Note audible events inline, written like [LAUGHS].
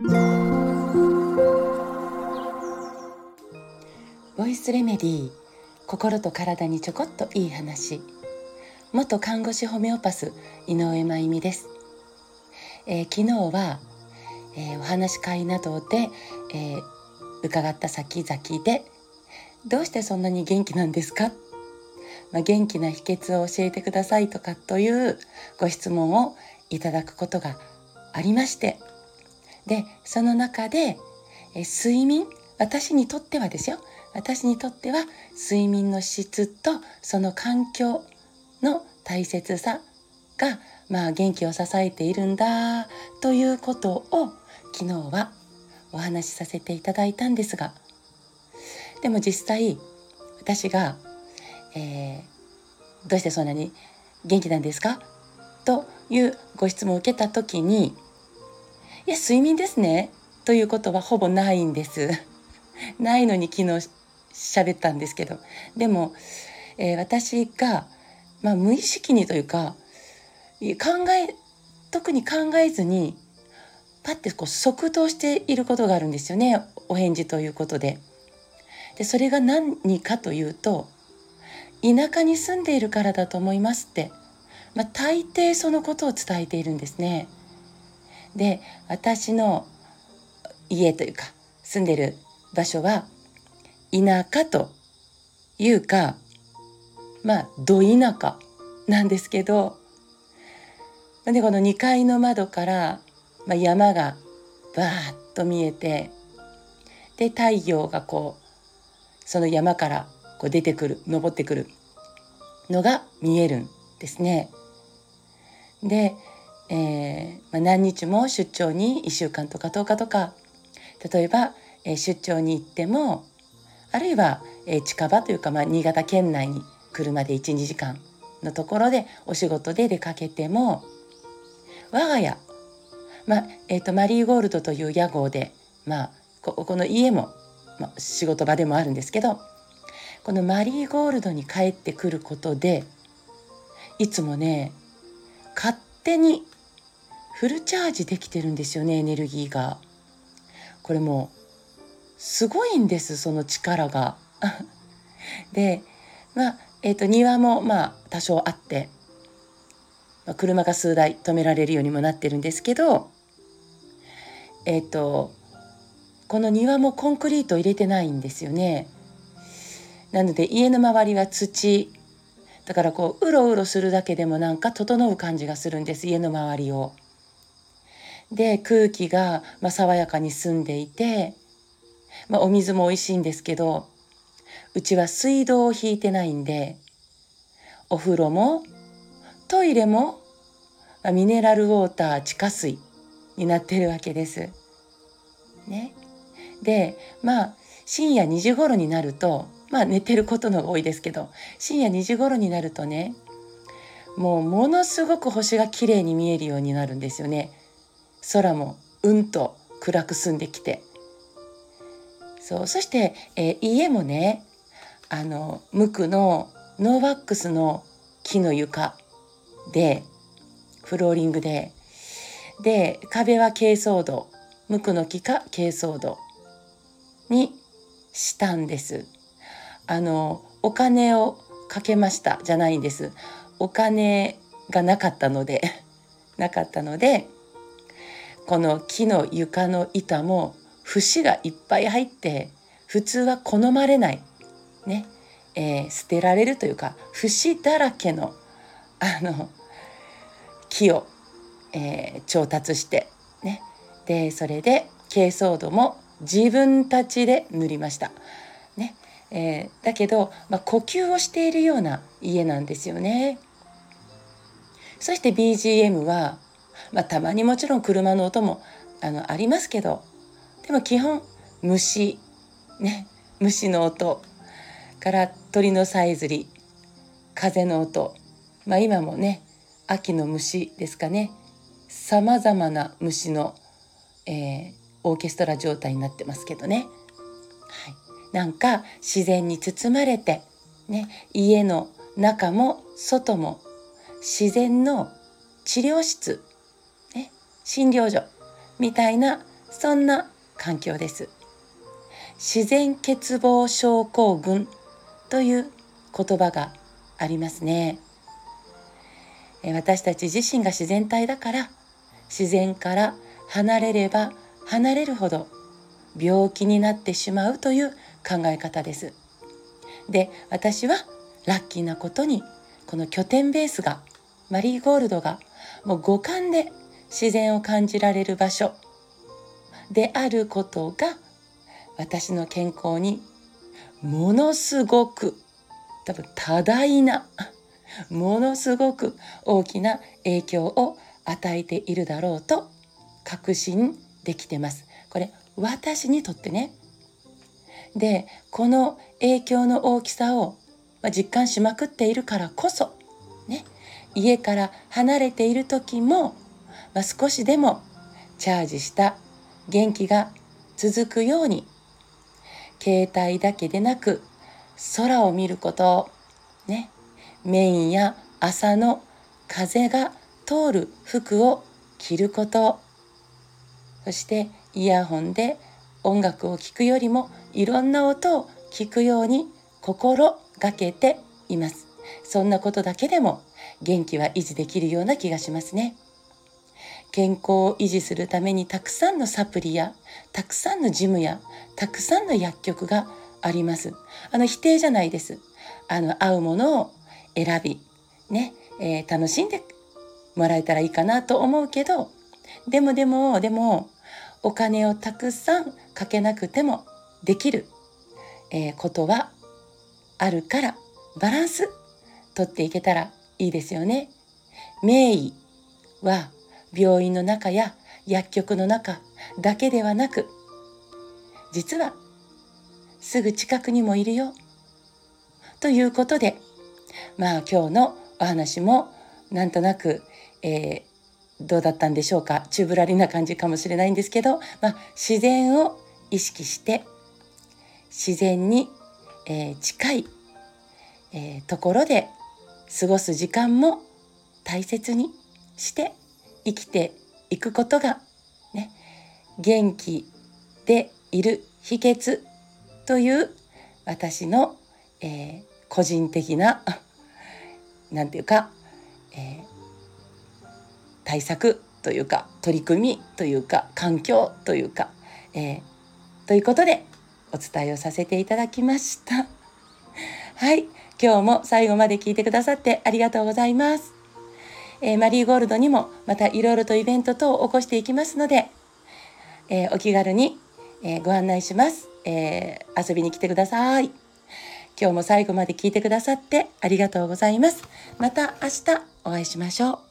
ボイスレメディー心と体にちょこっといい話。元看護師ホメオパス井上真由美です、えー、昨日は、えー、お話し会などで、えー、伺った先々でどうしてそんなに元気なんですか？まあ、元気な秘訣を教えてくださいとかというご質問をいただくことがありましてでその中でえ睡眠私にとってはですよ。私にとっては睡眠の質とその環境の大切さが、まあ、元気を支えているんだということを昨日はお話しさせていただいたんですが。でも実際私が、えー、どうしてそんなに元気なんですか？というご質問を受けた時に「いや睡眠ですね」ということはほぼないんです。[LAUGHS] ないのに昨日喋ったんですけどでも、えー、私が、まあ、無意識にというか考え特に考えずにパッてこう即答していることがあるんですよねお返事ということで。でそれが何かというと田舎に住んでいるからだと思いますって、まあ、大抵そのことを伝えているんですね。で私の家というか住んでる場所は田舎というかまあど田舎なんですけどでこの2階の窓から、まあ、山がバーッと見えてで太陽がこうその山からこう出てくる登ってくるのが見えるんですね。で、えーまあ、何日も出張に1週間とか10日とか例えば、えー、出張に行ってもあるいは、えー、近場というか、まあ、新潟県内に車で12時間のところでお仕事で出かけても我が家、まあえーと、マリーゴールドという屋号で、まあ、ここの家も、まあ、仕事場でもあるんですけどこのマリーゴールドに帰ってくることでいつもね勝手にフルチャージできてるんですよねエネルギーが。これもすごいんですその力が。[LAUGHS] でまあえーと、庭もまあ多少あって、まあ、車が数台止められるようにもなってるんですけどえっ、ー、とこの庭もコンクリート入れてないんですよね。なので家の周りは土だからこううろうろするだけでもなんか整う感じがするんです家の周りを。で空気がまあ爽やかに澄んでいてまあ、お水も美味しいんですけどうちは水道を引いてないんでお風呂もトイレも、あ、ミネラルウォーター地下水になってるわけです。ね、でまあ深夜2時頃になるとまあ寝てることのが多いですけど深夜2時頃になるとねもうものすごく星が綺麗に見えるようになるんですよね。空もうんと暗く澄んできてそうそして、えー、家もねあの無垢のノーワックスの木の床でフローリングでで壁は珪藻土無垢の木か珪藻土にしたんです。あのお金をかけましたじゃないんです。お金がなかったので [LAUGHS] なかったのでこの木の床の板も節がいっぱい入って普通は好まれない、ね。えー、捨てられるというか節だらけのあの木を、えー、調達して、ね、でそれで珪藻土も自分たちで塗りました。ね。えー、だけど、まあ、呼吸をしているような家なんですよね。そして BGM は、まあ、たまにもちろん車の音もあのありますけどでも基本虫ね虫の音から鳥のさえずり風の音まあ今もね秋の虫ですかねさまざまな虫の、えー、オーケストラ状態になってますけどね、はい、なんか自然に包まれて、ね、家の中も外も自然の治療室、診療所みたいなそんな環境です。自然欠乏症候群という言葉がありますね。私たち自身が自然体だから自然から離れれば離れるほど病気になってしまうという考え方です。で私はラッキーなことにこの拠点ベースがマリーゴールドがもう五感で自然を感じられる場所であることが私の健康にものすごく多分多大なものすごく大きな影響を与えているだろうと確信できてます。これ私にとってね。でこの影響の大きさを実感しまくっているからこそね家から離れている時も、まあ、少しでもチャージした元気が続くように携帯だけでなく空を見ることねメインや朝の風が通る服を着ることそしてイヤホンで音楽を聴くよりもいろんな音を聞くように心がけています。そんなことだけでも元気は維持できるような気がしますね。健康を維持するためにたくさんのサプリやたくさんのジムやたくさんの薬局がありますあの否定じゃないですあの合うものを選びね、えー、楽しんでもらえたらいいかなと思うけどでもでもでもお金をたくさんかけなくてもできる、えー、ことはあるからバランスとっていけたらいいですよね。名医は病院の中や薬局の中だけではなく実はすぐ近くにもいるよということでまあ今日のお話もなんとなく、えー、どうだったんでしょうか宙ぶらりな感じかもしれないんですけど、まあ、自然を意識して自然に、えー、近い、えー、ところで過ごす時間も大切にして生きていくことがね元気でいる秘訣という私の、えー、個人的な [LAUGHS] 何て言うか、えー、対策というか取り組みというか環境というか、えー、ということでお伝えをさせていただきました。はい今日も最後まで聞いてくださってありがとうございます。えー、マリーゴールドにもまたいろいろとイベント等を起こしていきますので、えー、お気軽に、え、ご案内します、え遊びに来てください。今日も最後まで聞いてくださってありがとうございます。また明日お会いしましょう。